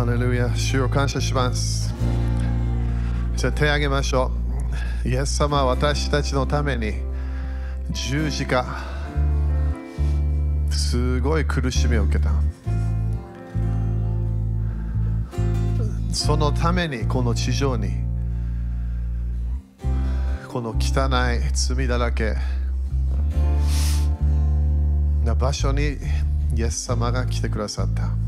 ハレルヤ、主を感謝します。じゃあ手を挙げましょう。イエス様は私たちのために十字架、すごい苦しみを受けた。そのためにこの地上にこの汚い罪だらけな場所にイエス様が来てくださった。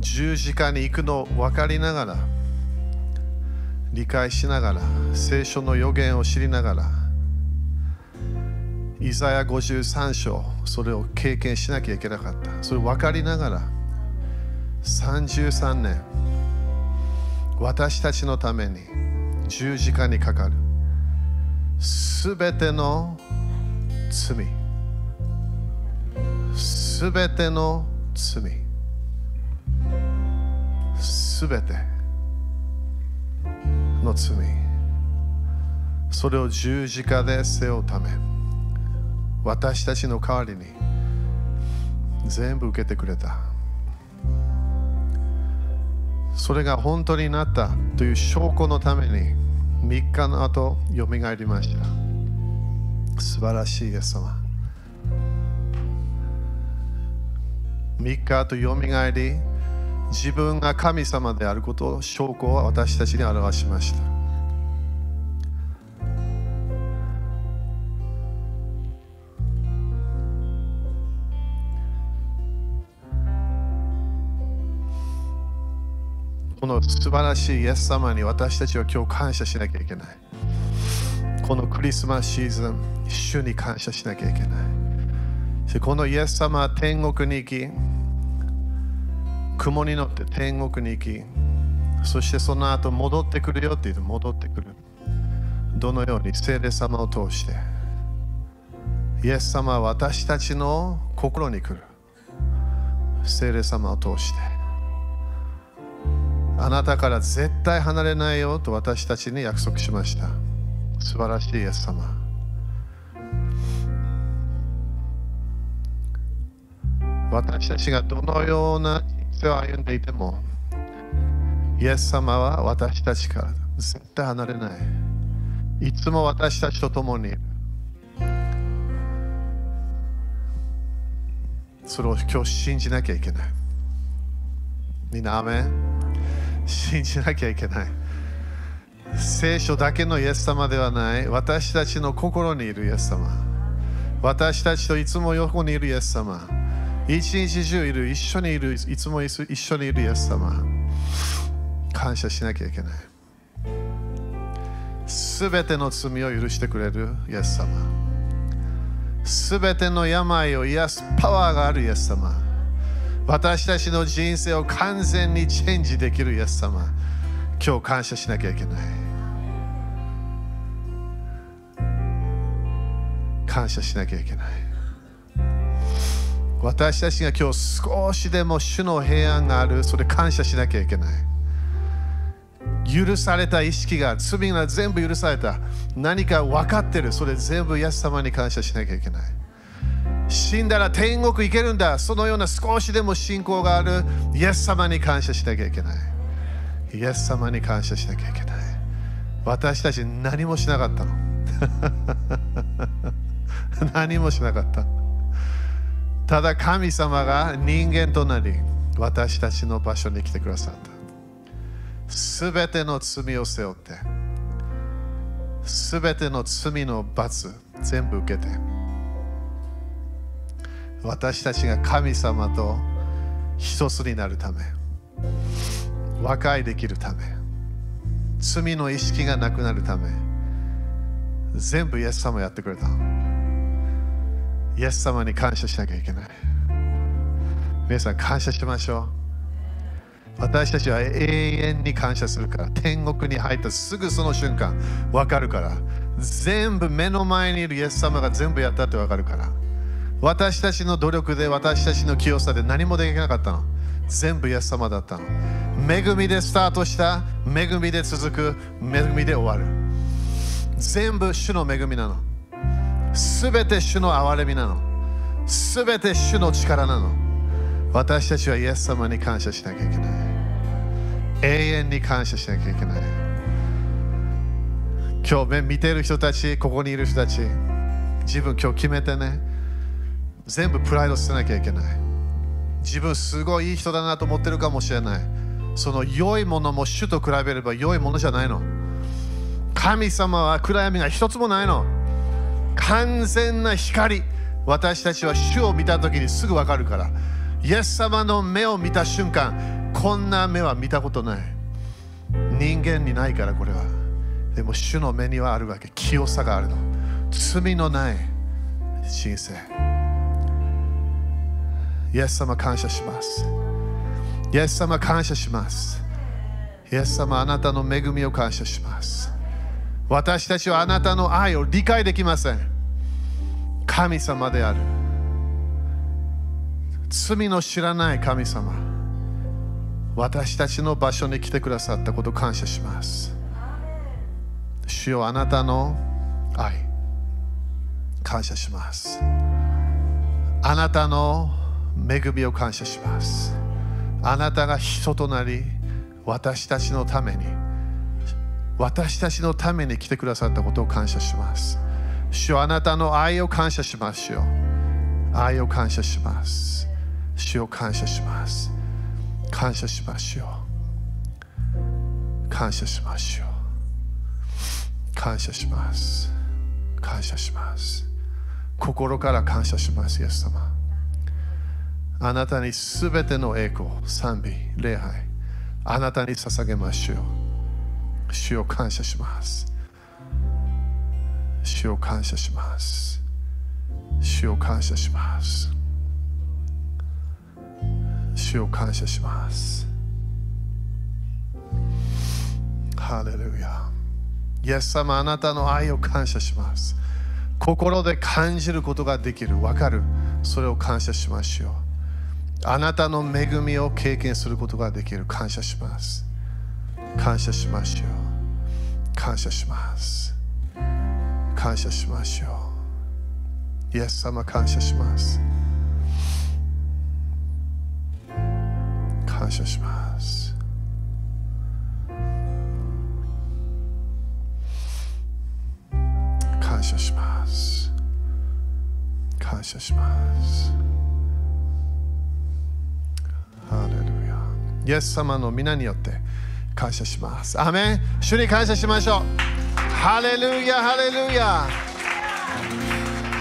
十字架に行くのを分かりながら理解しながら聖書の予言を知りながらイザヤ53章それを経験しなきゃいけなかった。それ分かりながら33年私たちのために十字架にかかる。すべての罪。すべての罪。すべての罪それを十字架で背負うため私たちの代わりに全部受けてくれた。それが本当になったという証拠のために3日の後よみがえりました。素晴らしいイエス様。3日後よみがえり自分が神様であることを証拠を私たちに表しました。この素晴らしいイエス様に私たちは今日感謝しなきゃいけない。このクリスマスシーズン主に感謝しなきゃいけない。このイエス様は天国に行き雲に乗って天国に行きそしてその後戻ってくるよって言って戻ってくる。どのように聖霊様を通して。イエス様は私たちの心に来る。聖霊様を通して。あなたから絶対離れないよと私たちに約束しました。素晴らしいイエス様。私たちがどのような生を歩んでいてもイエス様は私たちから絶対離れない。いつも私たちと共にいるそれを今日信じなきゃいけない。みんなアメ信じなきゃいけない。聖書だけのイエス様ではない。私たちの心にいるイエス様。私たちといつも横にいるイエス様。一日中いる一緒にいるいつも一緒にいるイエス様。感謝しなきゃいけない。すべての罪を許してくれるイエス様。すべての病を癒すパワーがあるイエス様。私たちの人生を完全にチェンジできるイエス様。今日感謝しなきゃいけない。感謝しなきゃいけない。私たちが今日少しでも主の平安があるそれ感謝しなきゃいけない。許された意識が罪が全部許された。何か分かってる。それ全部イエス様に感謝しなきゃいけない。死んだら天国行けるんだ。そのような少しでも信仰がある。イエス様に感謝しなきゃいけない。イエス様に感謝しなきゃいけない。私たち何もしなかったの。何もしなかった。ただ神様が人間となり私たちの場所に来てくださった。すべての罪を背負ってすべての罪の罰全部受けて私たちが神様と一つになるため和解できるため罪の意識がなくなるため全部イエス様やってくれた。イエス様に感謝しなきゃいけない。皆さん感謝しましょう。私たちは永遠に感謝するから。天国に入ったすぐその瞬間分かるから。全部目の前にいるイエス様が全部やったって分かるから。私たちの努力で私たちの清さで何もできなかったの。全部イエス様だったの。恵みでスタートした。恵みで続く。恵みで終わる。全部主の恵みなの。すべて主の憐れみなの。すべて主の力なの。私たちはイエス様に感謝しなきゃいけない。永遠に感謝しなきゃいけない。今日見てる人たちここにいる人たち自分今日決めてね。全部プライド捨てなきゃいけない。自分すごいいい人だなと思ってるかもしれない。その良いものも主と比べれば良いものじゃないの。神様は暗闇が一つもないの。完全な光。私たちは主を見た時にすぐ分かるから。イエス様の目を見た瞬間こんな目は見たことない。人間にないからこれは。でも主の目にはあるわけ。清さがあるの。罪のない。人生イエス様感謝します。イエス様感謝します。イエス様あなたの恵みを感謝します。私たちはあなたの愛を理解できません。神様である。罪の知らない神様。私たちの場所に来てくださったことを感謝します。主よあなたの愛。感謝します。あなたの恵みを感謝します。あなたが人となり私たちのために私たちのために来てくださったことを感謝します。主あなたの愛を感謝しますよ。愛を感謝します。主を感謝します。感謝しますよ。感謝しますよ。感謝します。感謝します。心から感謝しますイエス様。あなたにすべての栄光、賛美、礼拝、あなたに捧げましょう。主を感謝します。主を感謝します。主を感謝します。主を感謝します。ハレルヤ。イエス様、あなたの愛を感謝します。心で感じることができる、わかる。それを感謝しましょう。あなたの恵みを経験することができる感謝します感謝しましょう感謝します。感謝しましょう。イエス様感謝します。感謝します。感謝します。感謝します。ハレルヤ。イエス様の御名によって感謝します。アーメン主に感謝しましょう。ハレルヤ、ハレルヤ。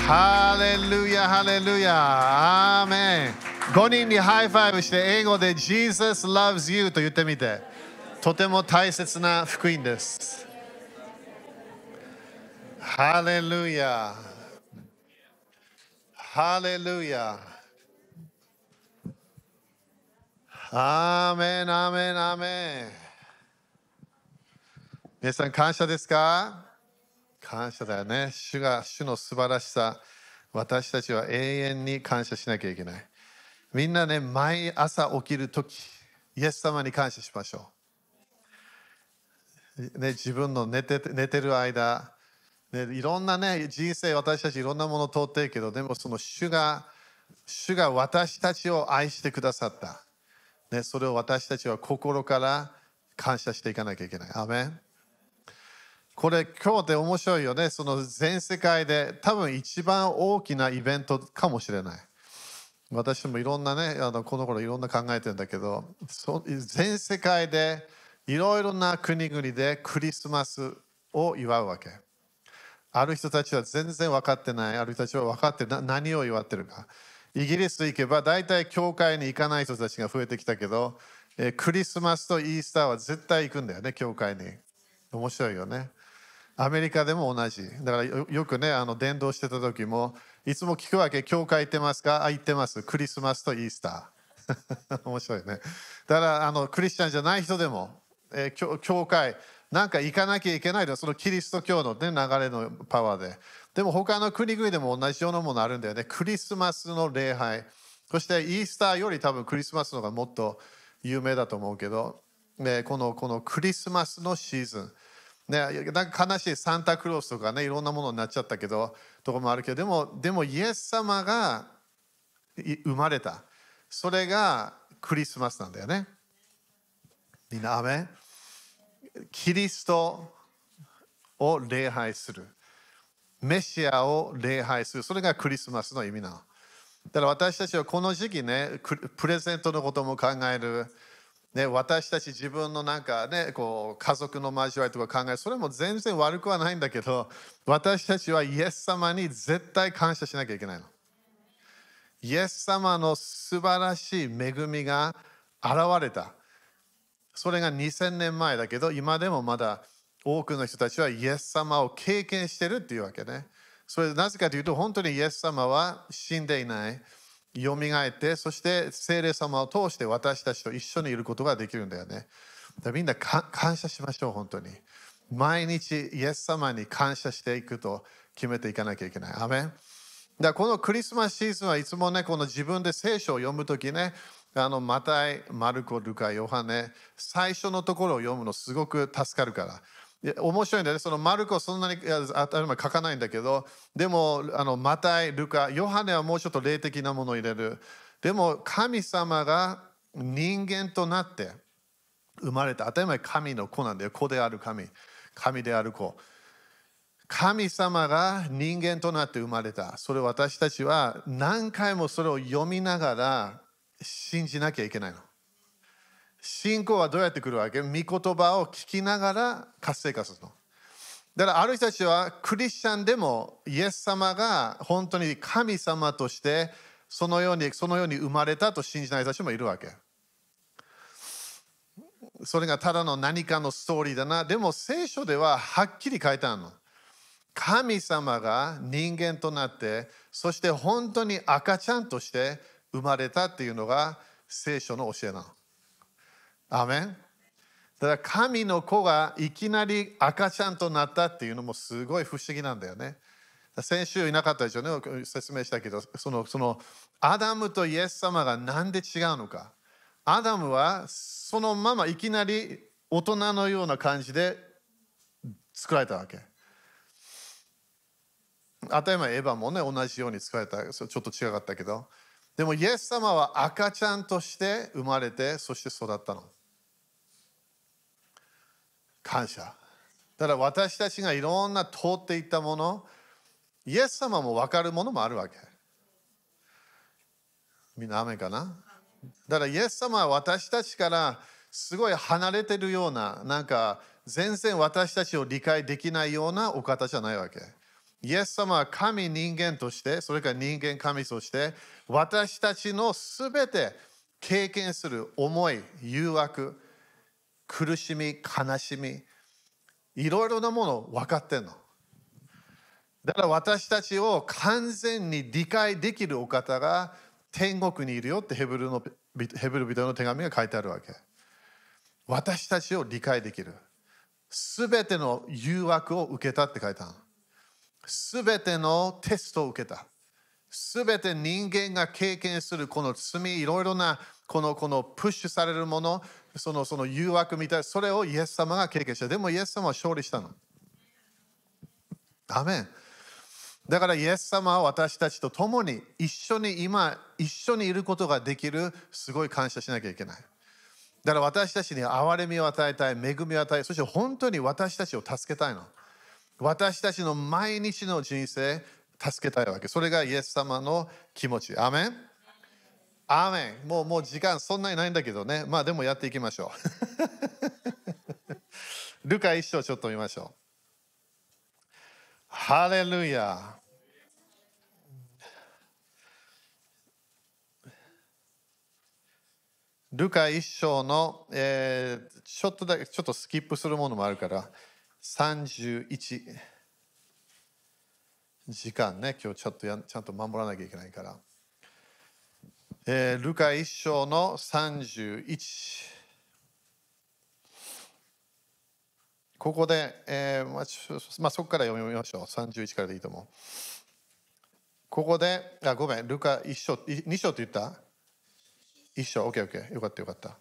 ハレルヤ、ハレルヤ。アーメン5人に high five して英語で Jesus loves you と言ってみて。とても大切な福音です。ハレルヤ。ハレルヤ。アーメン、アーメン、アーメン。皆さん、感謝ですか？感謝だよね。主が、主の素晴らしさ、私たちは永遠に感謝しなきゃいけない。みんなね、毎朝起きるとき、イエス様に感謝しましょう。ね、自分の寝て寝てる間、ね、いろんなね、人生、私たちいろんなもの通ってるけど、でもその主が、主が私たちを愛してくださった。ね、それを私たちは心から感謝していかなきゃいけない。アメンこれ今日で面白いよね。その全世界で多分一番大きなイベントかもしれない。私もいろんなね、あのこの頃いろんな考えてんだけど、全世界でいろいろな国々でクリスマスを祝うわけ。ある人たちは全然分かってない。ある人たちは分かってな何を祝ってるか。イギリス行けば大体教会に行かない人たちが増えてきたけど、えクリスマスとイースターは絶対行くんだよね、教会に。面白いよね。アメリカでも同じ。だからよくね、あの伝道してた時も、いつも聞くわけ、教会行ってますか？あ、行ってます。クリスマスとイースター。面白いね。だからあのクリスチャンじゃない人でも、えー、教会、なんか行かなきゃいけないのそのキリスト教の、ね、流れのパワーで。でも他の国々でも同じようなものあるんだよね。クリスマスの礼拝。そしてイースターより多分クリスマスの方がもっと有名だと思うけど、ね、このこのクリスマスのシーズン。ね、なんか悲しいサンタクロースとかねいろんなものになっちゃったけどとこもあるけどでもでもイエス様が生まれた。それがクリスマスなんだよね。みんな、アメキリストを礼拝する。メシアを礼拝する。それがクリスマスの意味なの。だから私たちはこの時期ね、プレゼントのことも考える。ね、私たち自分のなんかね、こう家族の交わりとか考え。それも全然悪くはないんだけど、私たちはイエス様に絶対感謝しなきゃいけないの。イエス様の素晴らしい恵みが現れた。それが2000年前だけど、今でもまだ多くの人たちはイエス様を経験してるっていうわけね。それなぜかというと、本当にイエス様は死んでいない。よみがえって、そして聖霊様を通して私たちと一緒にいることができるんだよね。だみんな感謝しましょう、本当に。毎日イエス様に感謝していくと決めていかなきゃいけない。アメンだこのクリスマスシーズンはいつもね、この自分で聖書を読むときね、あのマタイ、マルコ、ルカ、ヨハネ、最初のところを読むのすごく助かるから。面白いんだよね。そのマルコそんなに当たり前書かないんだけど、でもあのマタイ、ルカ、ヨハネはもうちょっと霊的なものを入れる。でも神様が人間となって生まれた。当たり前神の子なんだよ。子である神。神である子。神様が人間となって生まれた。それ私たちは何回もそれを読みながら信じなきゃいけないの。信仰はどうやってくるわけ？御言葉を聞きながら活性化するの。だからある人たちはクリスチャンでもイエス様が本当に神様としてそのようにそのように生まれたと信じない人たちもいるわけ。それがただの何かのストーリーだな。でも聖書でははっきり書いてあるの。神様が人間となってそして本当に赤ちゃんとして生まれたっていうのが聖書の教えなの。アメンだから神の子がいきなり赤ちゃんとなったっていうのもすごい不思議なんだよね。先週いなかったでしょうね説明したけどそのそのアダムとイエス様が何で違うのか。アダムはそのままいきなり大人のような感じで作られたわけ。当たり前エヴァもね同じように使われたちょっと違かったけどでもイエス様は赤ちゃんとして生まれてそして育ったの感謝。だから私たちがいろんな通っていったものイエス様も分かるものもあるわけ。みんな雨かな？だからイエス様は私たちからすごい離れてるようななんか全然私たちを理解できないようなお方じゃないわけ。イエス様は神人間として、それから人間神として、私たちのすべて経験する思い、誘惑、苦しみ、悲しみ、いろいろなもの分かってんの。だから私たちを完全に理解できるお方が天国にいるよってヘブルのヘブル人の手紙が書いてあるわけ。私たちを理解できる。すべての誘惑を受けたって書いてある。すべてのテストを受けた。すべて人間が経験するこの罪、いろいろなこのこのプッシュされるもの、そのその誘惑みたい、それをイエス様が経験した。でもイエス様は勝利したの。アメ。だからイエス様は私たちと共に一緒に今、一緒にいることができる、すごい感謝しなきゃいけない。だから私たちに憐れみを与えたい、恵みを与え、そして本当に私たちを助けたいの。私たちの毎日の人生助けたいわけ。それがイエス様の気持ち。アメンアメンもうもう時間そんなにないんだけどね。まあでもやっていきましょう。ルカ一章ちょっと見ましょう。ハレルヤ。ルカ一章の、えー、ちょっとだけちょっとスキップするものもあるから31時間ね今日ちょっとやちゃんと守らなきゃいけないから、えー、ルカ1章の31ここで、えーまあまあ、そこから読みましょう。31からでいいと思う。ここであごめん。ルカ1章。2章って言った？1章。OKOK よかったよかった。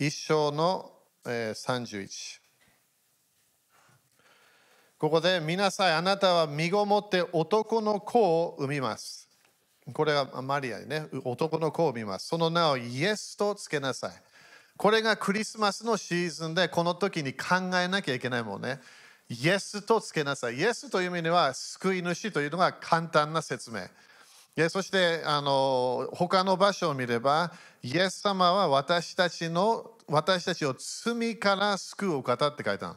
1章の、えー、31ここで見なさい、あなたは身ごもって男の子を産みます。これはマリアにね、男の子を見ます。その名をイエスとつけなさい。これがクリスマスのシーズンで、この時に考えなきゃいけないもんね。イエスとつけなさい。イエスという意味では、救い主というのが簡単な説明。そしてあの他の場所を見れば、イエス様は私たちの私たちを罪から救う方って書いてある。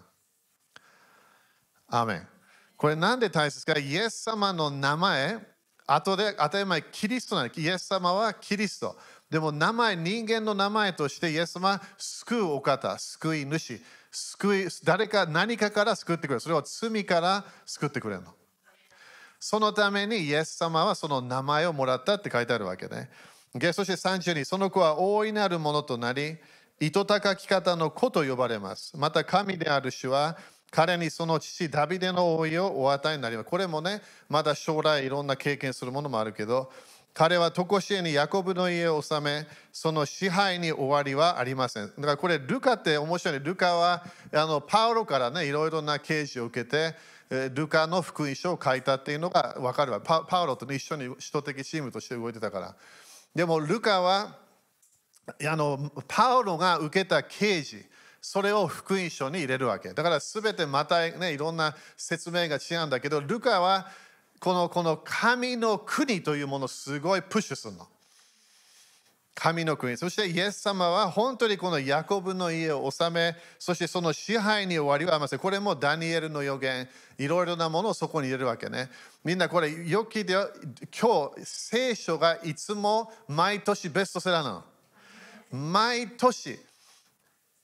アメン。これなんで大切かイエス様の名前、後で当たり前キリストなんイエス様はキリスト。でも名前、人間の名前としてイエス様は救うお方、救い主、救い、誰か何かから救ってくれる。それは罪から救ってくれるの。そのためにイエス様はその名前をもらったって書いてあるわけね。そして32、その子は大いなるものとなり、糸高き方の子と呼ばれます。また神である主は、彼にその父ダビデの王位をお与えになります。これもね、まだ将来いろんな経験するものもあるけど、彼は常しえにヤコブの家を治め、その支配に終わりはありません。だからこれ、ルカって面白い。ルカはあのパウロからね、いろいろな啓示を受けて、ルカの福音書を書いたっていうのが分かるわ。パパウロと、ね、一緒に首都的チームとして動いてたから。でも、ルカはあのパウロが受けた啓示、それを福音書に入れるわけ。だから全てまたね、いろんな説明が違うんだけど、ルカはこのこの神の国というものをすごいプッシュするの。神の国。そしてイエス様は本当にこのヤコブの家を治め、そしてその支配に終わりはありません。これもダニエルの予言、いろいろなものをそこに入れるわけね。みんなこれよく聞いてよ。今日、聖書がいつも毎年ベストセラーなの。毎年。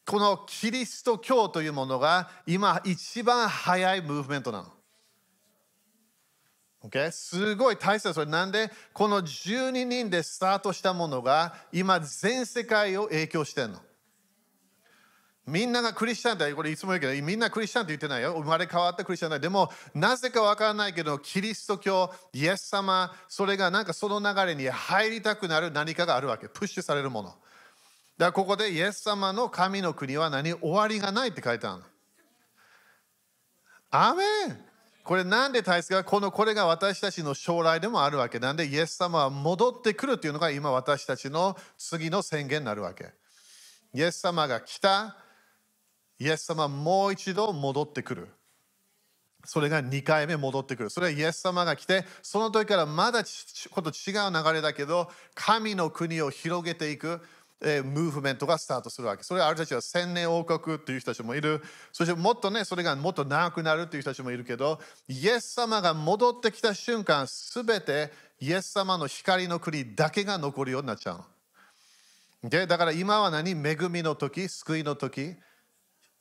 このキリスト教というものが今一番早いムーブメントなの。Okay? すごい大切それなんでこの12人でスタートしたものが今全世界を影響してるの？みんながクリスチャンだこれいつも言うけど、みんなクリスチャンって言ってないよ。生まれ変わったクリスチャンだ。でも、なぜかわからないけど、キリスト教、イエス様、それがなんかその流れに入りたくなる何かがあるわけ。プッシュされるもの。だここでイエス様の神の国は何？終わりがないって書いてあるの。アメン。これなんで大切かこのこれが私たちの将来でもあるわけ。なんでイエス様は戻ってくるというのが今私たちの次の宣言になるわけ。イエス様が来た。イエス様はもう一度戻ってくる。それが2回目戻ってくる。それはイエス様が来てその時からまだこと違う流れだけど神の国を広げていく。え、ムーブメントがスタートするわけ。それはある人たちは千年王国という人たちもいる。そしてもっとね、それがもっと長くなるという人たちもいるけど、イエス様が戻ってきた瞬間、すべてイエス様の光の国だけが残るようになっちゃうの。でだから今は何？恵みの時、救いの時？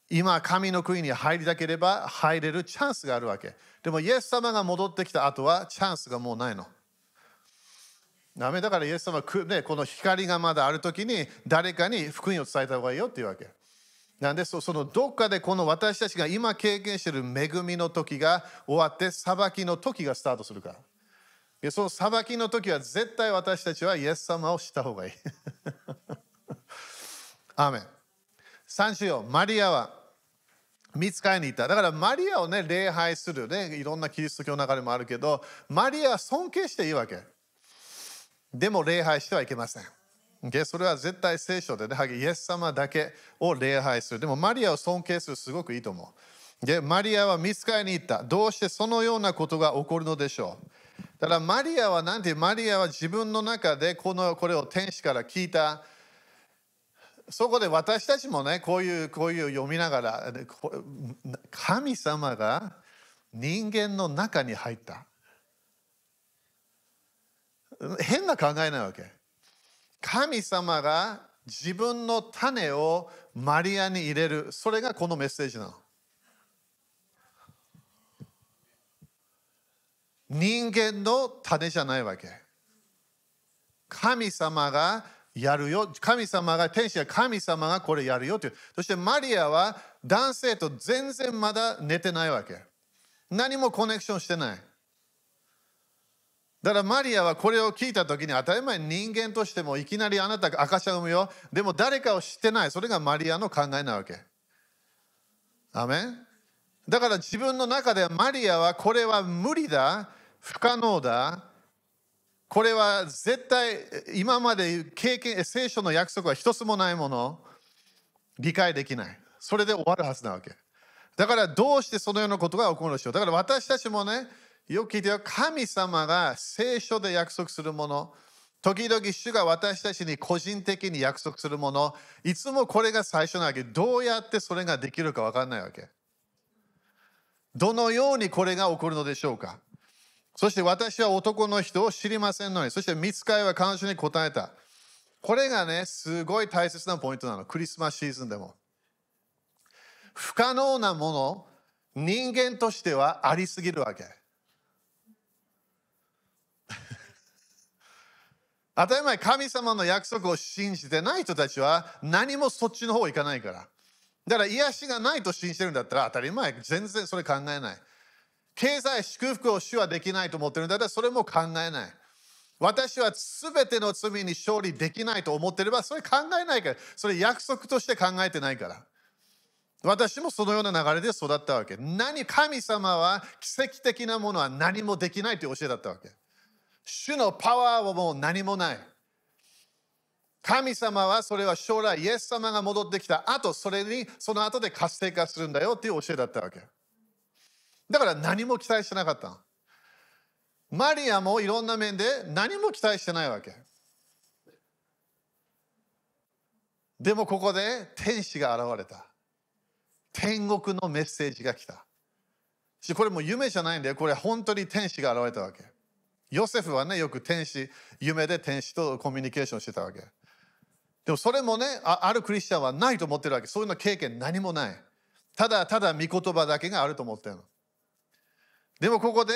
今、神の国に入りたければ入れるチャンスがあるわけ。でも、イエス様が戻ってきた後はチャンスがもうないの。ダメだからイエス様は、ね、この光がまだある時に誰かに福音を伝えた方がいいよっていうわけ。なんでそのどっかでこの私たちが今経験している恵みの時が終わって裁きの時がスタートするから。その裁きの時は絶対私たちはイエス様を知った方がいい。アーメン。三種よ、マリアは見つかりに行った。だからマリアをね、礼拝するね、いろんなキリスト教の流れもあるけど、マリアは尊敬していいわけ。でも礼拝してはいけません。それは絶対聖書でね、イエス様だけを礼拝する。でもマリアを尊敬するすごくいいと思う。で、マリアは見つかりに行った。どうしてそのようなことが起こるのでしょう。だからマリアは何てマリアは自分の中でこのこれを天使から聞いた。そこで私たちもね、こういうこういう読みながら、神様が人間の中に入った。変な考えないわけ。神様が自分の種をマリアに入れる。それがこのメッセージなの。人間の種じゃないわけ。神様がやるよ。神様が、天使は神様がこれやるよという。そしてマリアは男性と全然まだ寝てないわけ。何もコネクションしてない。だからマリアはこれを聞いた時に当たり前人間としてもいきなりあなたが赤ちゃん産むよ。でも誰かを知ってない。それがマリアの考えなわけ。アメン。だから自分の中ではマリアはこれは無理だ、不可能だ、これは絶対今まで経験聖書の約束は一つもないもの。理解できない。それで終わるはずなわけ。だからどうしてそのようなことが起こるでしょう。だから私たちもねよく聞いてよ神様が聖書で約束するもの時々主が私たちに個人的に約束するものいつもこれが最初なわけどうやってそれができるか分かんないわけどのようにこれが起こるのでしょうかそして私は男の人を知りませんのに、そして見つかいは彼女に答えた。これがね、すごい大切なポイントなの。クリスマスシーズンでも。不可能なもの、人間としてはありすぎるわけ。当たり前、神様の約束を信じてない人たちは何もそっちの方行かないから。だから癒しがないと信じてるんだったら当たり前、全然それ考えない。経済祝福を主はできないと思ってるんだったらそれも考えない。私は全ての罪に勝利できないと思ってればそれ考えないから。それ約束として考えてないから。私もそのような流れで育ったわけ。何、神様は奇跡的なものは何もできないという教えだったわけ。主のパワーはもう何もない。神様はそれは将来イエス様が戻ってきた後、それにその後で活性化するんだよっていう教えだったわけ。だから何も期待してなかった。マリアもいろんな面で何も期待してないわけ。でもここで天使が現れた。天国のメッセージが来た。これも夢じゃないんだよ。これ本当に天使が現れたわけ。ヨセフはね、よく天使、夢で天使とコミュニケーションしてたわけ。でもそれもねあ、るクリスチャンはないと思ってるわけ。そういうの経験何もない。ただただ御言葉だけがあると思ってるの。でもここで、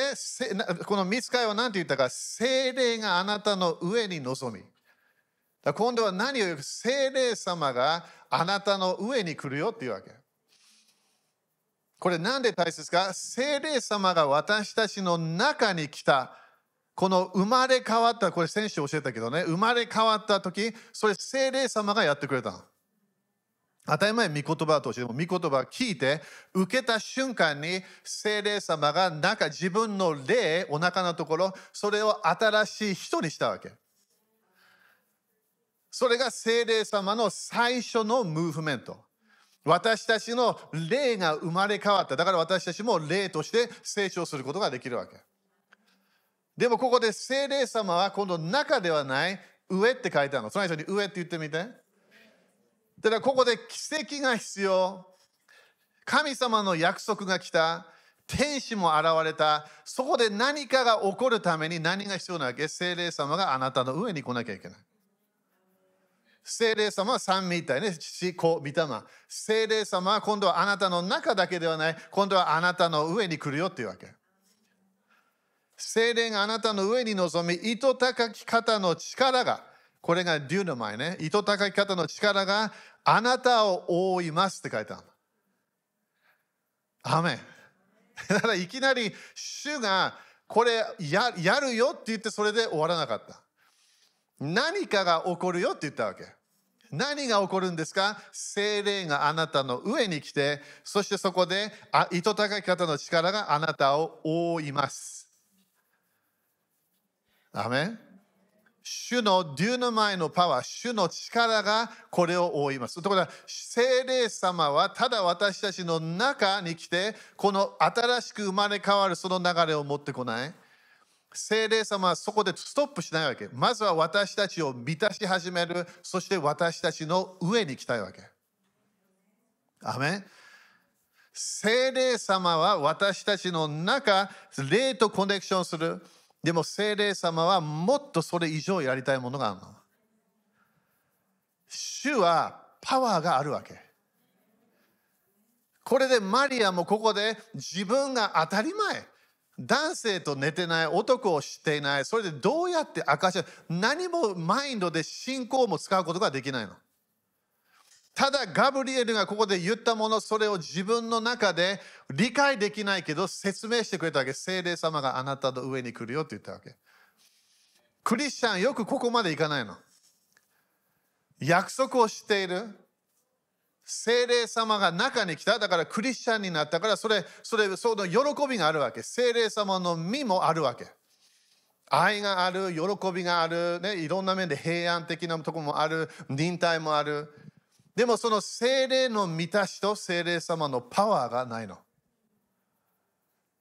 この見つかいは何て言ったか、精霊があなたの上に臨み。今度は何を言う？か、精霊様があなたの上に来るよっていうわけ。これ何で大切か？精霊様が私たちの中に来た。この生まれ変わった、これ先週教えたけどね、生まれ変わった時、それ精霊様がやってくれたの。当たり前、御言葉としても、御言葉聞いて、受けた瞬間に、精霊様が中、自分の霊、お腹のところ、それを新しい人にしたわけ。それが精霊様の最初のムーブメント。私たちの霊が生まれ変わった。だから私たちも霊として成長することができるわけ。でもここで精霊様は今度中ではない上って書いてあるの。その人に上って言ってみて。だからここで奇跡が必要。神様の約束が来た。天使も現れた。そこで何かが起こるために何が必要なわけ？精霊様があなたの上に来なきゃいけない。精霊様は三位一体ね。父、子、御霊。精霊様は今度はあなたの中だけではない。今度はあなたの上に来るよっていうわけ。精霊があなたの上に臨み、糸高き方の力がこれがデューの前ね。糸高き方の力があなたを覆いますって書いてある。アメン。だからいきなり主がこれややるよって言ってそれで終わらなかった。何かが起こるよって言ったわけ。何が起こるんですか？精霊があなたの上に来て、そしてそこであ糸高き方の力があなたを覆います。アメン主のデューナマイのパワー、主の力がこれを覆います。ところが、聖霊様はただ私たちの中に来て、この新しく生まれ変わるその流れを持ってこない。聖霊様はそこでストップしないわけ。まずは私たちを満たし始める。そして私たちの上に来たいわけ。アメン聖霊様は私たちの中、霊とコネクションする。でも精霊様はもっとそれ以上やりたいものがあるの。主はパワーがあるわけ。これでマリアもここで自分が当たり前。男性と寝てない男を知っていない。それでどうやって証し何もマインドで信仰も使うことができないの。ただガブリエルがここで言ったものそれを自分の中で理解できないけど説明してくれたわけ。精霊様があなたの上に来るよって言ったわけ。クリスチャンよくここまでいかないの。約束をしている。精霊様が中に来た。だからクリスチャンになったからそれそれその喜びがあるわけ。精霊様の実もあるわけ。愛がある、喜びがある、ね、いろんな面で平安的なとこもある、忍耐もある。でもその精霊の満たしと精霊様のパワーがないの。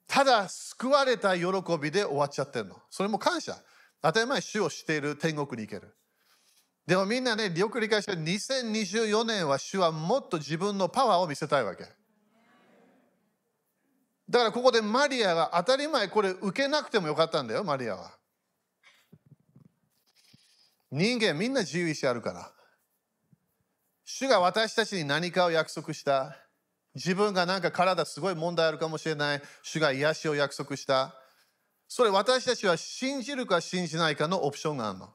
ただ救われた喜びで終わっちゃってるの。それも感謝。当たり前、主をしている天国に行ける。でもみんなね、よく理解して2024年は主はもっと自分のパワーを見せたいわけ。だからここでマリアが当たり前これ受けなくてもよかったんだよ、マリアは。人間みんな自由意志あるから。主が私たちに何かを約束した。自分がなんか体すごい問題あるかもしれない。主が癒しを約束した。それ私たちは信じるか信じないかのオプションがあるの。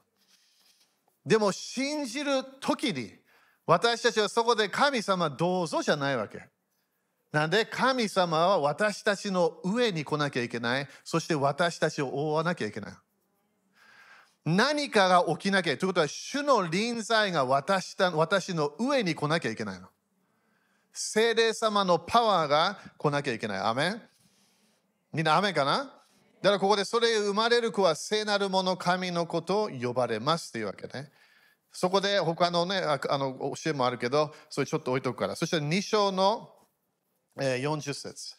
でも信じる時に私たちはそこで神様どうぞじゃないわけ。なんで神様は私たちの上に来なきゃいけない。そして私たちを覆わなきゃいけない。何かが起きなきゃということは、主の臨在が私た私の上に来なきゃいけないの。精霊様のパワーが来なきゃいけない。アメンみんなアメンかな？だからここでそれ生まれる子は聖なるもの神のことを呼ばれますというわけね。そこで他のね、あの教えもあるけど、それちょっと置いとくから。そして2章の、40節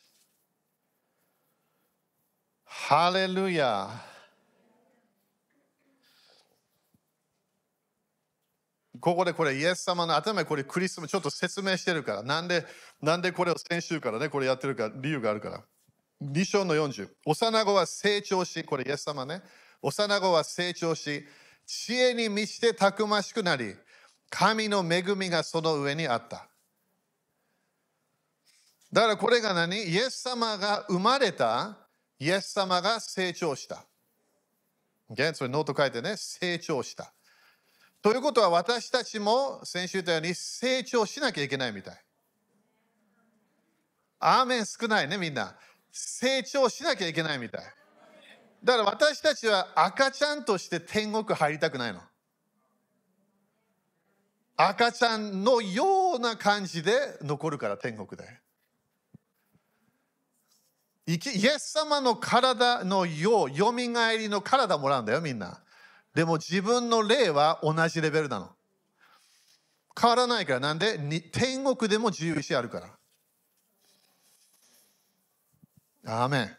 ハレルヤここでこれイエス様の頭にこれクリスマスちょっと説明してるから。なんでなんでこれを先週からねこれやってるか理由があるから。2章の40幼子は成長しこれイエス様ね。幼子は成長し知恵に満ちてたくましくなり神の恵みがその上にあった。だからこれが何？イエス様が生まれた、イエス様が成長した。o それノート書いてね、成長した。ということは私たちも先週言ったように成長しなきゃいけないみたい。アーメン少ないね、みんな。成長しなきゃいけないみたい。だから私たちは赤ちゃんとして天国入りたくないの。赤ちゃんのような感じで残るから天国で。イエス様の体のよう、よみがえりの体もらうんだよ、みんな。でも自分の霊は同じレベルなの。変わらないから。なんで？天国でも自由意志あるから。アーメン。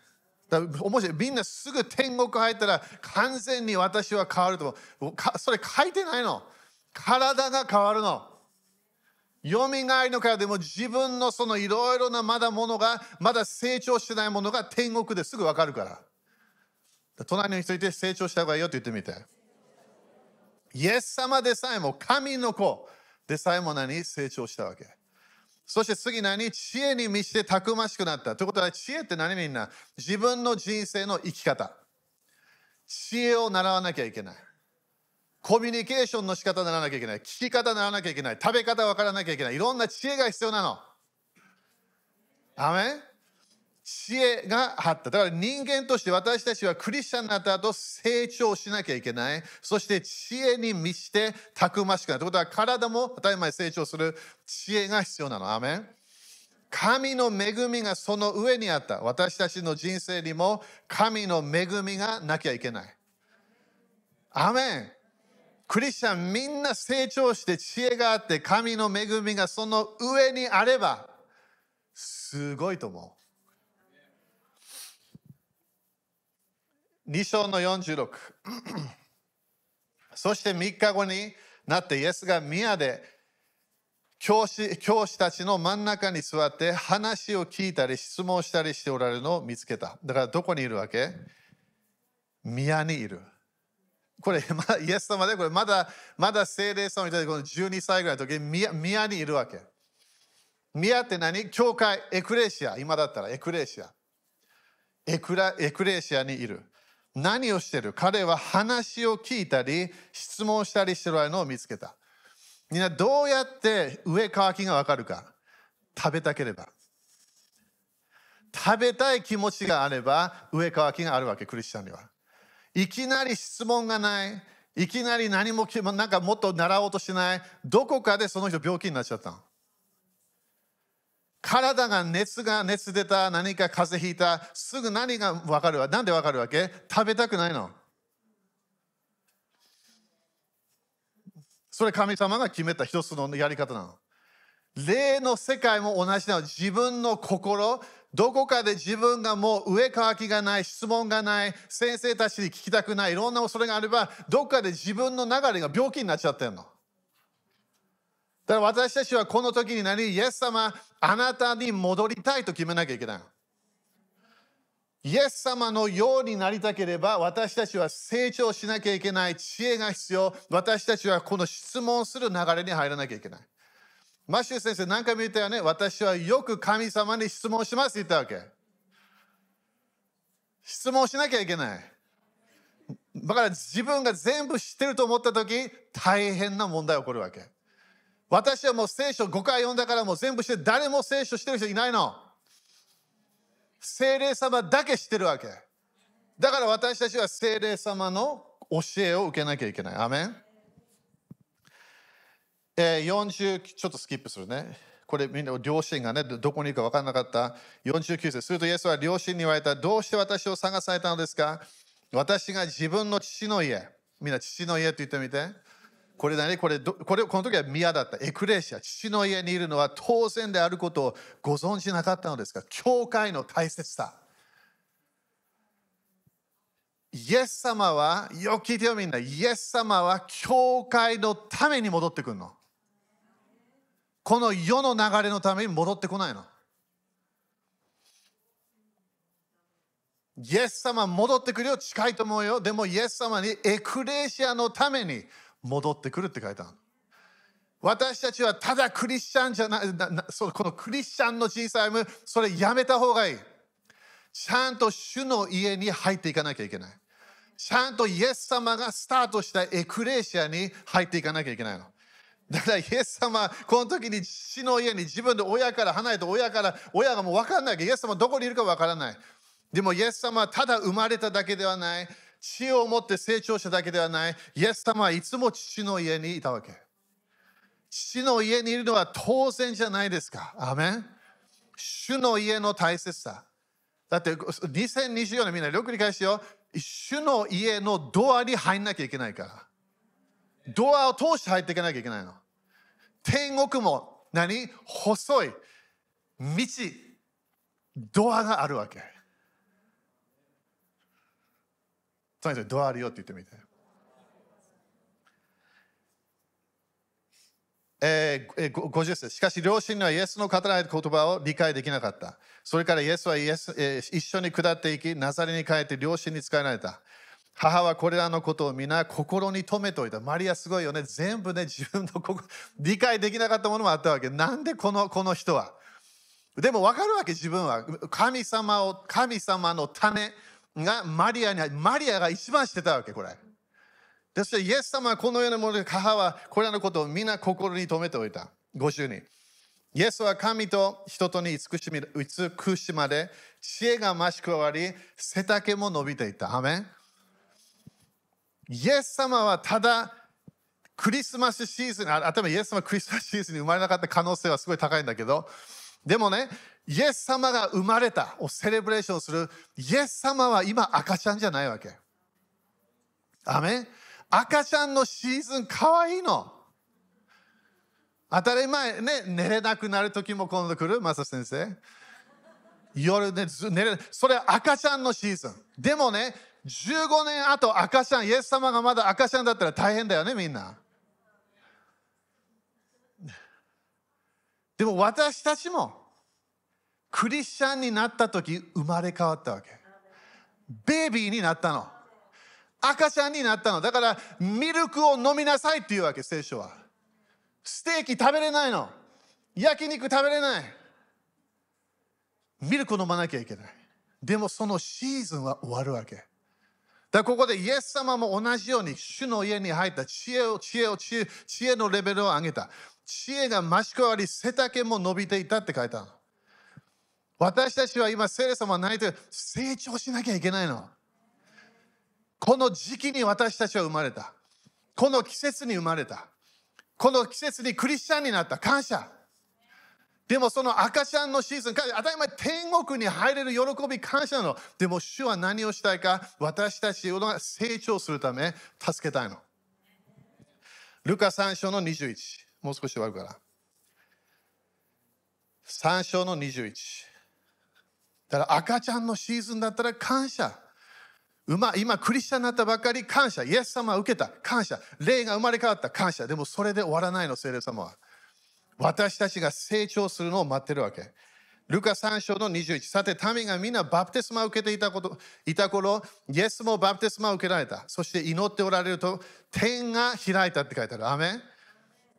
だ面白い。みんなすぐ天国入ったら完全に私は変わると。それ書いてないの。体が変わるの。よみがえりの会でも自分のそのいろいろなまだものがまだ成長してないものが天国ですぐわかるから。隣の人いて成長した方がいいよって言ってみて。イエス様でさえも神の子でさえも何？成長したわけ。そして次何？知恵に満ちてたくましくなった。ということは知恵って何みんな？自分の人生の生き方。知恵を習わなきゃいけない。コミュニケーションの仕方にならなきゃいけない。聞き方にならなきゃいけない。食べ方分からなきゃいけない。いろんな知恵が必要なの。アメン？知恵があった。だから人間として私たちはクリスチャンになった後成長しなきゃいけない。そして知恵に満ちてたくましくなる。ということは体も当たり前成長する知恵が必要なの。アメン神の恵みがその上にあった。私たちの人生にも神の恵みがなきゃいけない。アメンクリスチャンみんな成長して知恵があって神の恵みがその上にあればすごいと思う。2章の46そして3日後になってイエスが宮で教師教師たちの真ん中に座って話を聞いたり質問したりしておられるのを見つけた。だからどこにいるわけ？宮にいる。これ、まだイエス様で、これまだ、まだ精霊様みたいなこの12歳ぐらいの時に宮宮にいるわけ。宮って何？教会、エクレシア。今だったらエクレシア。エクラエクレシアにいる。何をしてる？彼は話を聞いたり、質問したりしてるのを見つけた。みんなどうやって上乾きがわかるか？食べたければ。食べたい気持ちがあれば上乾きがあるわけ、クリスチャンには。いきなり質問がない。いきなり何もなんかもっと習おうとしない。どこかでその人病気になっちゃったの。体が熱が熱出た、何か風邪ひいた、すぐ何が分かるわ何で分かるわけ？食べたくないの。それ神様が決めた一つのやり方なの。霊の世界も同じなの。自分の心、どこかで自分がもう上乾きがない、質問がない、先生たちに聞きたくない、いろんな恐れがあれば、どこかで自分の流れが病気になっちゃってるの。だから私たちはこの時になり、イエス様、あなたに戻りたいと決めなきゃいけない。イエス様のようになりたければ私たちは成長しなきゃいけない知恵が必要。私たちはこの質問する流れに入らなきゃいけない。マシュー先生何回も言ったよね。私はよく神様に質問しますって言ったわけ。質問しなきゃいけない。だから自分が全部知ってると思った時大変な問題起こるわけ。私はもう聖書5回読んだからもう全部して誰も聖書してる人いないの精霊様だけ知ってるわけ。だから私たちは精霊様の教えを受けなきゃいけない。アメンえー、40ちょっとスキップするね。これみんな両親がね、どこにいるか分からなかった。49節。するとイエスは両親に言われた。どうして私を探されたのですか？私が自分の父の家。みんな父の家って言ってみて。これ何これこれこの時は宮だった。エクレシア、父の家にいるのは当然であることをご存じなかったのですか？教会の大切さ。イエス様は、よく聞いてよみんな、イエス様は教会のために戻ってくるの。この世の流れのために戻ってこないの。イエス様戻ってくるよ近いと思うよ。でもイエス様にエクレシアのために戻ってくるって書いてある。私たちはただクリスチャンじゃない、そこのクリスチャンの小さい、それやめた方がいい。ちゃんと主の家に入っていかなきゃいけない。ちゃんとイエス様がスタートしたエクレシアに入っていかなきゃいけないの。だからイエス様、この時に父の家に自分で親から離れて親から親がもう分かんないけど、イエス様どこにいるか分からない。でもイエス様はただ生まれただけではない。知恵を持って成長しただけではない。イエス様はいつも父の家にいたわけ。父の家にいるのは当然じゃないですか。アメン主の家の大切さ。だって2024年みんなよく理解しよう。主の家のドアに入んなきゃいけないから。ドアを通して入っていかなきゃいけないの。天国も何？細い道、ドアがあるわけ。つまりドアあるよって言ってみて。えー、50節しかし両親にはイエスの語られた言葉を理解できなかった。それからイエスはイエス、えー、一緒に下っていき、ナザレに帰って両親に使えられた。母はこれらのことを皆心に留めておいた。マリアすごいよね。全部ね、自分の理解できなかったものもあったわけ。なんでこのこの人は？でも分かるわけ、自分は。神様を、神様の種。がマリアにマリアが一番してたわけこれ。そしてイエス様はこのようなもので母はこれらのことを皆心に留めておいた。52イエスは神と人とに慈しみ慈しまで知恵が増し加わり背丈も伸びていった。アメン。イエス様はただクリスマスシーズン頭イエス様はクリスマスシーズンに生まれなかった可能性はすごい高いんだけどでもねイエス様が生まれたをセレブレーションするイエス様は今赤ちゃんじゃないわけ。アメ赤ちゃんのシーズンかわいいの。当たり前ね、寝れなくなる時も今度来る、マサ先生。夜ね、寝れそれは赤ちゃんのシーズン。でもね、15年後赤ちゃん、イエス様がまだ赤ちゃんだったら大変だよね、みんな。でも私たちもクリスチャンになった時生まれ変わったわけ。ベイビーになったの。赤ちゃんになったの。だからミルクを飲みなさいっていうわけ聖書は。ステーキ食べれないの。焼肉食べれない。ミルク飲まなきゃいけない。でもそのシーズンは終わるわけ。だここでイエス様も同じように主の家に入った知恵を知恵を知恵知恵のレベルを上げた知恵が増し加わり背丈も伸びていたって書いたの私たちは今、聖霊様は泣いて成長しなきゃいけないの。この時期に私たちは生まれた。この季節に生まれた。この季節にクリスチャンになった。感謝。でもその赤ちゃんのシーズン、当たり前天国に入れる喜び感謝なの。でも主は何をしたいか、私たちを成長するため助けたいの。ルカ3章の21。もう少し終わるから。3章の21。だから赤ちゃんのシーズンだったら感謝。今、今クリスチャンになったばかり感謝。イエス様を受けた感謝。霊が生まれ変わった感謝。でもそれで終わらないの、聖霊様は。私たちが成長するのを待ってるわけ。ルカ3章の21。さて、民がみんなバプテスマを受けていたこといた頃、イエスもバプテスマを受けられた。そして祈っておられると、天が開いたって書いてある。アメン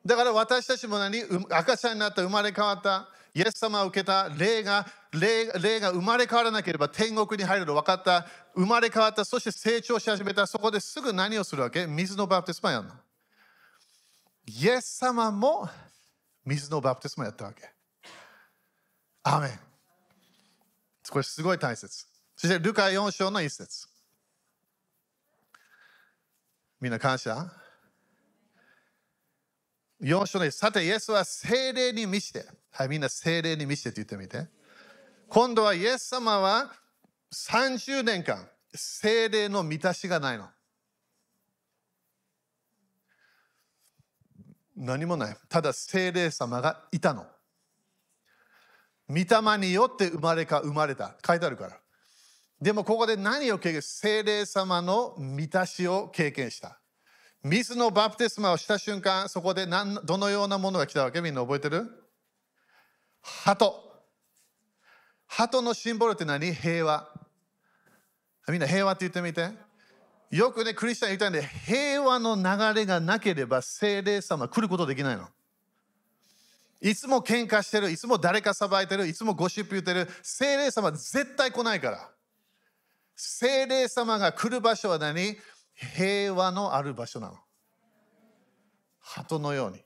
だから私たちも何赤ちゃんになった、生まれ変わった。イエス様を受けた霊が霊霊が生まれ変わらなければ天国に入るの分かった生まれ変わったそして成長し始めたそこですぐ何をするわけ？水のバプテスマやるのイエス様も水のバプテスマやったわけ。アメン。これすごい大切。そしてルカ4章の一節。みんな感謝。4章のさてイエスは精霊に満ちて。はい、みんな精霊に見せてって言ってみて。今度はイエス様は30年間精霊の満たしがないの。何もない。ただ精霊様がいたの。御霊によって生まれか生まれた。書いてあるから。でもここで何を経験精霊様の満たしを経験した。水のバプテスマをした瞬間、そこで何どのようなものが来たわけ？みんな覚えてる？鳩。鳩のシンボルって何？平和。みんな平和って言ってみて。よくね、クリスチャン言ったいんで、平和の流れがなければ精霊様来ることできないの。いつも喧嘩してる、いつも誰かさばいてる、いつもゴシップ言ってる、精霊様絶対来ないから。精霊様が来る場所は何？平和のある場所なの。鳩のように。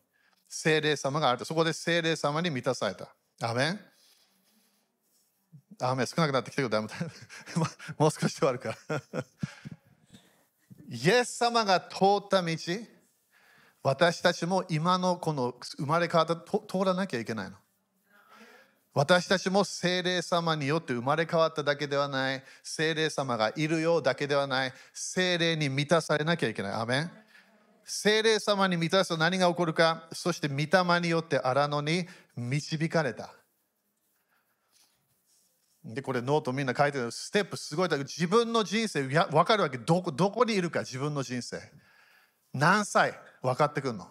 精霊様があると。そこで精霊様に満たされた。アメン？アメン少なくなってきたけど、もう少し終わるから。イエス様が通った道、私たちも今のこの生まれ変わった通らなきゃいけないの。私たちも精霊様によって生まれ変わっただけではない、精霊様がいるようだけではない、精霊に満たされなきゃいけない。アメン聖霊様に満たすと何が起こるか、そして御霊によって荒野に導かれた。で、これノートみんな書いてるステップすごいだけど、自分の人生や分かるわけどこ、どこにいるか、自分の人生。何歳？分かってくるの。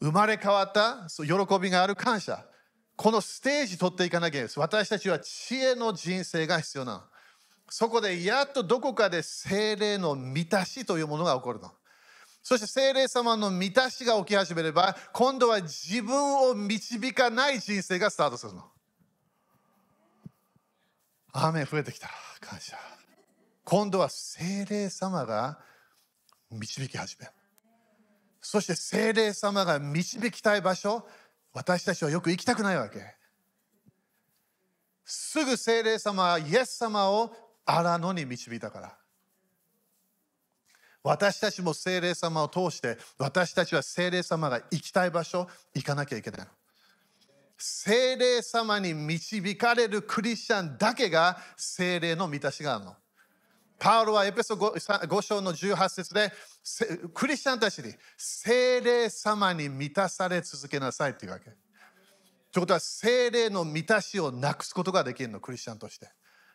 生まれ変わった喜びがある感謝。このステージ取っていかなきゃいけないです。私たちは知恵の人生が必要なの。そこでやっとどこかで精霊の満たしというものが起こるの。そして聖霊様の満たしが起き始めれば、今度は自分を導かない人生がスタートするの。雨増えてきた。感謝。今度は聖霊様が導き始める。そして聖霊様が導きたい場所、私たちはよく行きたくないわけ。すぐ聖霊様はイエス様を荒野に導いたから。私たちも精霊様を通して私たちは精霊様が行きたい場所行かなきゃいけない精霊様に導かれるクリスチャンだけが精霊の満たしがあるのパウロはエペソ 5, 5章の18節でクリスチャンたちに精霊様に満たされ続けなさいっていうわけ。ということは精霊の満たしをなくすことができるのクリスチャンとして。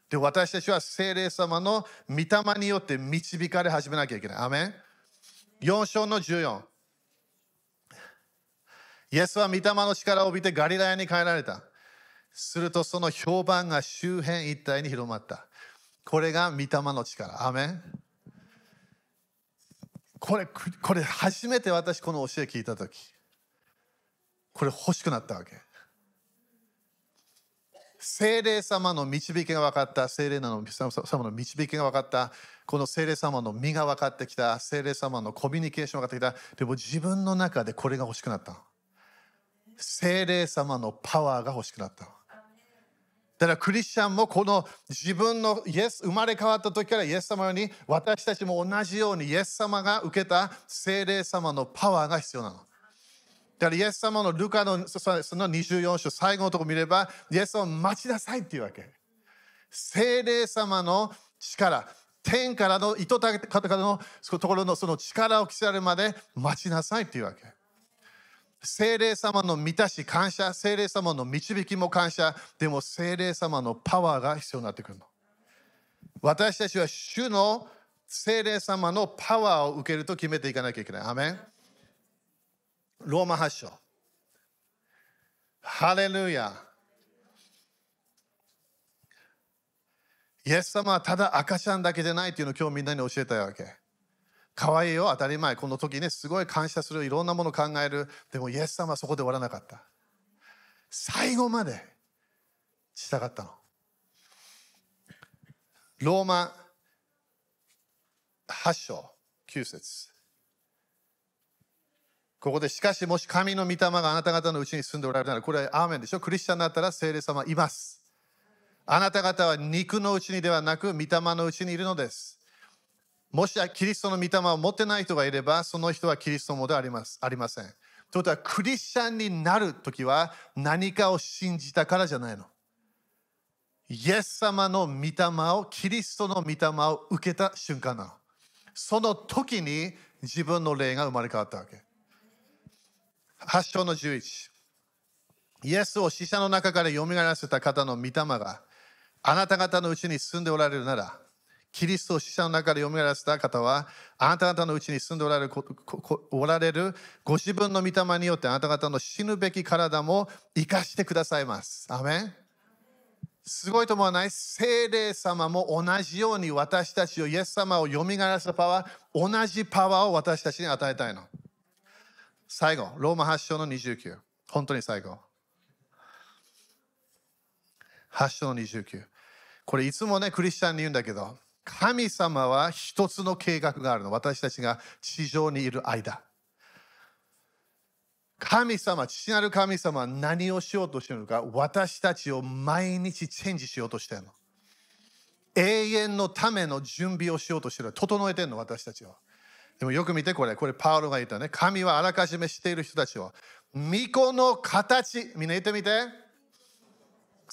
で、私たちは聖霊様の御霊によって導かれ始めなきゃいけない。アメン ?4 章の14。イエスは御霊の力を帯びてガリラヤに帰られた。するとその評判が周辺一帯に広まった。これが御霊の力。アメンこれ、これ初めて私この教え聞いたとき、これ欲しくなったわけ。精霊様の導きが分かった、精霊様の導きが分かった、この精霊様の身が分かってきた、精霊様のコミュニケーションが分かってきた、でも自分の中でこれが欲しくなった。精霊様のパワーが欲しくなった。だからクリスチャンもこの自分のイエス生まれ変わった時からイエス様に私たちも同じようにイエス様が受けた精霊様のパワーが必要なの。だからイエス様のルカのその24章最後のとこ見れば、イエス様を待ちなさいっていうわけ。精霊様の力、天からの糸たからのところのその力を着せられるまで待ちなさいっていうわけ。精霊様の満たし感謝、精霊様の導きも感謝、でも精霊様のパワーが必要になってくるの。私たちは主の精霊様のパワーを受けると決めていかなきゃいけない。アメンローマ発祥。ハレルヤ。イエス様はただ赤ちゃんだけじゃないっていうのを今日みんなに教えたいわけ。可愛いよ、当たり前。この時ね、すごい感謝する、いろんなもの考える。でもイエス様はそこで終わらなかった。最後まで従ったの。ローマ8章9節ここでしかしもし神の御霊があなた方のうちに住んでおられるならこれはアーメンでしょ？クリスチャンになったら聖霊様いますあなた方は肉のうちにではなく御霊のうちにいるのですもしキリストの御霊を持ってない人がいればその人はキリストもではありますありません。ということはクリスチャンになるときは何かを信じたからじゃないの。イエス様の御霊をキリストの御霊を受けた瞬間なの。その時に自分の霊が生まれ変わったわけ。8章の11イエスを死者の中から蘇らせた方の御霊があなた方のうちに住んでおられるならキリストを死者の中で蘇らせた方はあなた方のうちに住んでおられるおられるご自分の御霊によってあなた方の死ぬべき体も生かしてくださいます。アメン。すごいと思わない。精霊様も同じように私たちをイエス様を蘇らせたパワー同じパワーを私たちに与えたいの。最後ローマ発祥の29本当に最後。発祥の29これいつもねクリスチャンに言うんだけど神様は一つの計画があるの私たちが地上にいる間神様、父なる神様は何をしようとしているのか、私たちを毎日チェンジしようとしているの。永遠のための準備をしようとしている。整えてるの、私たちを。でもよく見てこれ、これパウロが言ったね。神はあらかじめしている人たちを。巫女の形、みんな言ってみて。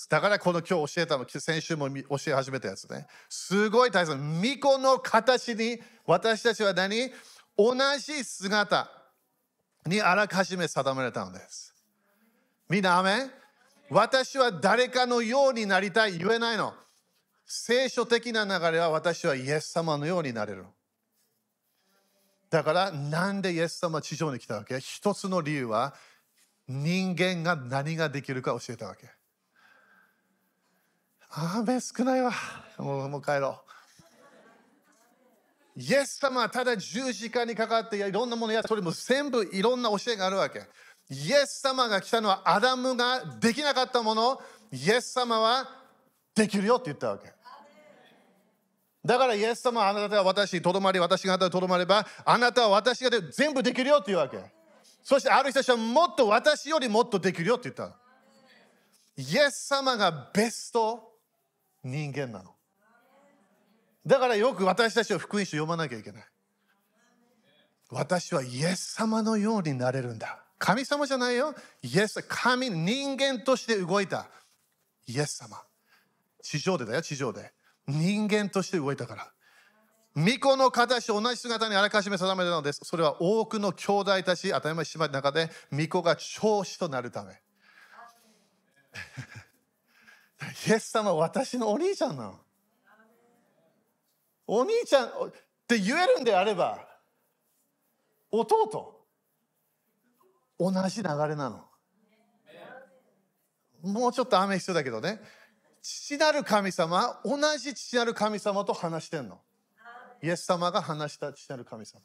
だからこの今日教えたの、先週も教え始めたやつね。すごい大切。巫女の形に私たちは何同じ姿。にあらかじめ定められたのです。みんな、アメ私は誰かのようになりたい言えないの。聖書的な流れは私はイエス様のようになれる。だからなんでイエス様地上に来たわけ？一つの理由は人間が何ができるか教えたわけ。雨少ないわ。もうもう帰ろう。イエス様はただ十字架にかかっていろんなものやそれも全部いろんな教えがあるわけ。イエス様が来たのはアダムができなかったものイエス様はできるよって言ったわけ。だからイエス様はあなたは私にとどまり私があなたにとどまればあなたは私が全部できるよって言うわけ。そしてある人たちはもっと私よりもっとできるよって言った。イエス様がベスト人間なの。だからよく私たちは福音書読まなきゃいけない。私はイエス様のようになれるんだ。神様じゃないよ。イエス、神、人間として動いた。イエス様。地上でだよ、地上で。人間として動いたから。巫女の形と同じ姿にあらかじめ定めたのです。それは多くの兄弟たち、当たり前姉妹の中で、巫女が長子となるため。イエス様私のお兄ちゃんなの。お兄ちゃんって言えるんであれば弟同じ流れなの。もうちょっと雨必要だけどね。父なる神様同じ父なる神様と話してんの。イエス様が話した父なる神様。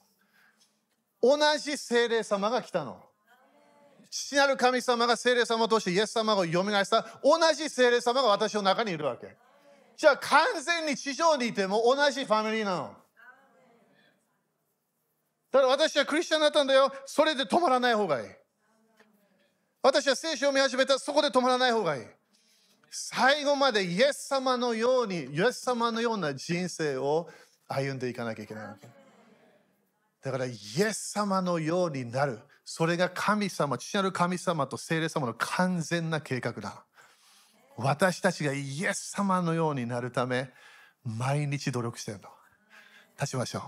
同じ精霊様が来たの。父なる神様が精霊様としてイエス様を読み返した同じ精霊様が私の中にいるわけじゃあ完全に地上にいても同じファミリーなの。だから私はクリスチャンになったんだよ。それで止まらない方がいい。私は聖書を見始めたそこで止まらない方がいい。最後までイエス様のように、イエス様のような人生を歩んでいかなきゃいけないわけ。だからイエス様のようになる。それが神様、父なる神様と聖霊様の完全な計画だ。私たちがイエス様のようになるため毎日努力してるの立ちましょう。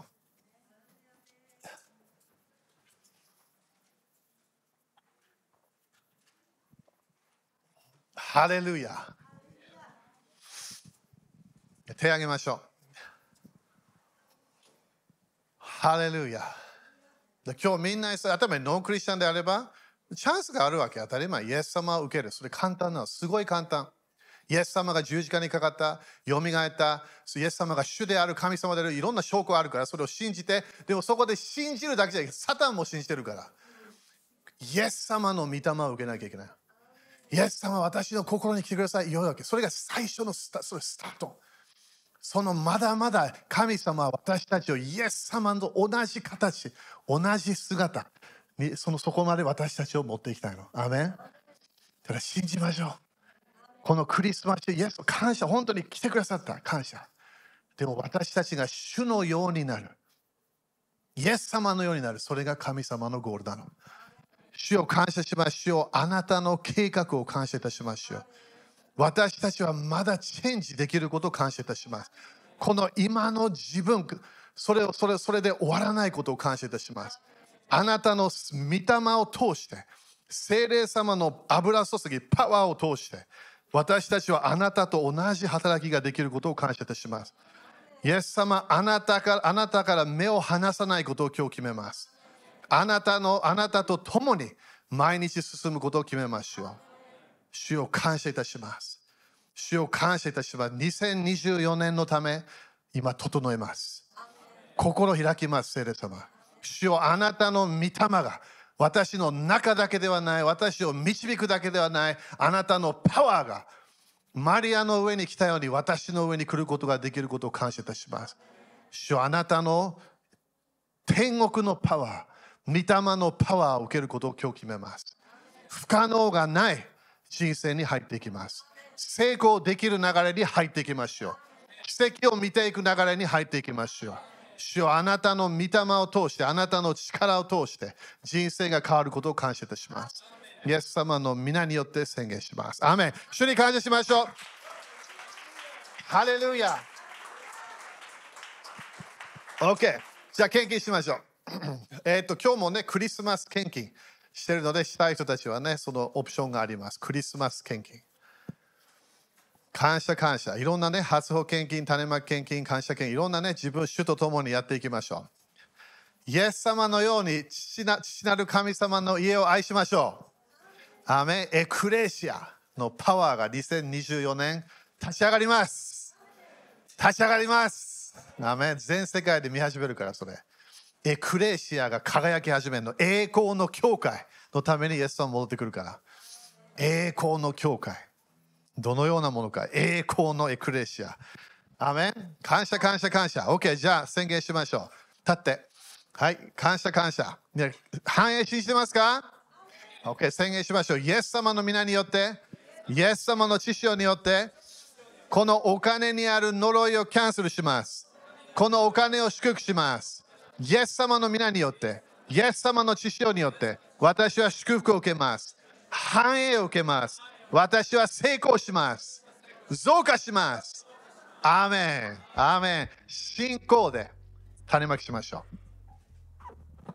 ハレルヤ。手挙げましょう。ハレルヤ。今日みんな頭にノンクリスチャンであれば、チャンスがあるわけ当たり前。イエス様を受ける。それ簡単なの。すごい簡単。イエス様が十字架にかかった、よみがえった、イエス様が主である神様であるいろんな証拠があるから、それを信じて、でもそこで信じるだけじゃなくて、サタンも信じてるから。イエス様の御霊を受けなきゃいけない。イエス様、私の心に来てください。言うわけ。それが最初のスタそれスタート。そのまだまだ神様は私たちをイエス様と同じ形、同じ姿にそのそこまで私たちを持っていきたいの。アメンだから信じましょう。このクリスマスイエス感謝、本当に来てくださった。感謝。でも私たちが主のようになる。イエス様のようになる。それが神様のゴールなの。主を感謝しましょう。あなたの計画を感謝いたしましょう。私たちはまだチェンジできることを感謝いたします。この今の自分、それをそれそれで終わらないことを感謝いたします。あなたの御霊を通して、精霊様の油注ぎ、パワーを通して、私たちはあなたと同じ働きができることを感謝いたします。イエス様、あなたからあなたから目を離さないことを今日決めます。あなたの、あなたと共に毎日進むことを決めましょう。主を感謝いたします。主を感謝いたします。2024年のため、今整えます。心開きます、聖霊様。主をあなたの御霊が私の中だけではない、私を導くだけではない、あなたのパワーがマリアの上に来たように私の上に来ることができることを感謝いたします。主あなたの天国のパワー、御霊のパワーを受けることを今日決めます。不可能がない人生に入っていきます。成功できる流れに入っていきましょう。奇跡を見ていく流れに入っていきましょう。主よあなたの御霊を通して、あなたの力を通して、人生が変わることを感謝いたします。イエス様の皆によって宣言します。アメン主に感謝しましょう。ハレルヤ OK。じゃあ献金しましょう。えっと、今日もね、クリスマス献金してるので、したい人たちはね、そのオプションがあります。クリスマス献金。感謝感謝。いろんなね、初歩献金、種まき献金、感謝献金、いろんなね、自分主と共にやっていきましょう。イエス様のように父な父なる神様の家を愛しましょう。アメエクレシアのパワーが2024年立ち上がります。立ち上がります。アメ全世界で見始めるから、それ。エクレシアが輝き始めるの。栄光の教会のためにイエス様戻ってくるから。栄光の教会。どのようなものか栄光のエクレシア。アメン感謝感謝感謝。OK、じゃあ宣言しましょう。立って。はい、感謝感謝。ね、繁栄信じてますか ?OK、宣言しましょう。イエス様の皆によって、イエス様の知識によって、このお金にある呪いをキャンセルします。このお金を祝福します。イエス様の皆によって、イエス様の知性によって、私は祝福を受けます。繁栄を受けます。私は成功します。増加します。アーメン。アーメン。信仰で種まきしましょう。